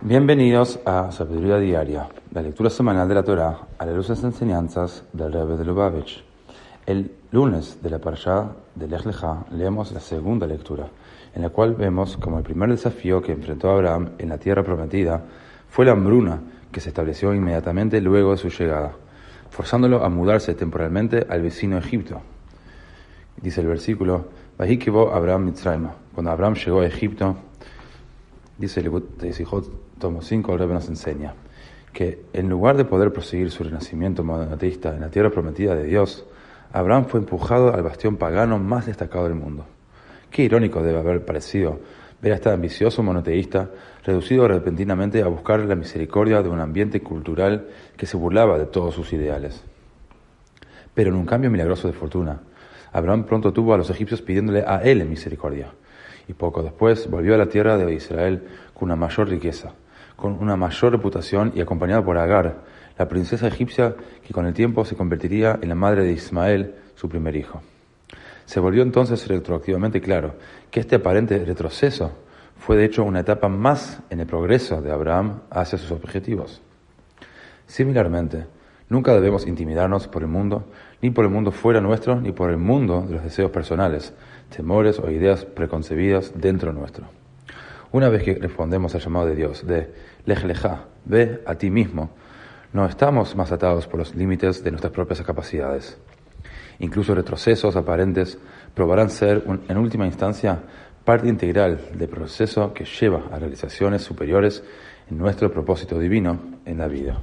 Bienvenidos a Sabiduría Diaria, la lectura semanal de la Torah a la luz de las enseñanzas del Rebbe de Lubavitch. El lunes de la parashá de Lech Lecha leemos la segunda lectura, en la cual vemos como el primer desafío que enfrentó Abraham en la tierra prometida fue la hambruna que se estableció inmediatamente luego de su llegada, forzándolo a mudarse temporalmente al vecino Egipto. Dice el versículo, Abraham. Cuando Abraham llegó a Egipto, dice el tomo 5, el Rebbe nos enseña que en lugar de poder proseguir su renacimiento monoteísta en la tierra prometida de Dios, Abraham fue empujado al bastión pagano más destacado del mundo. Qué irónico debe haber parecido ver a este ambicioso monoteísta reducido repentinamente a buscar la misericordia de un ambiente cultural que se burlaba de todos sus ideales. Pero en un cambio milagroso de fortuna, Abraham pronto tuvo a los egipcios pidiéndole a él misericordia, y poco después volvió a la tierra de Israel con una mayor riqueza con una mayor reputación y acompañado por Agar, la princesa egipcia que con el tiempo se convertiría en la madre de Ismael, su primer hijo. Se volvió entonces retroactivamente claro que este aparente retroceso fue de hecho una etapa más en el progreso de Abraham hacia sus objetivos. Similarmente, nunca debemos intimidarnos por el mundo, ni por el mundo fuera nuestro, ni por el mundo de los deseos personales, temores o ideas preconcebidas dentro nuestro. Una vez que respondemos al llamado de Dios, de Lej ve a ti mismo, no estamos más atados por los límites de nuestras propias capacidades. Incluso retrocesos aparentes probarán ser, en última instancia, parte integral del proceso que lleva a realizaciones superiores en nuestro propósito divino en la vida.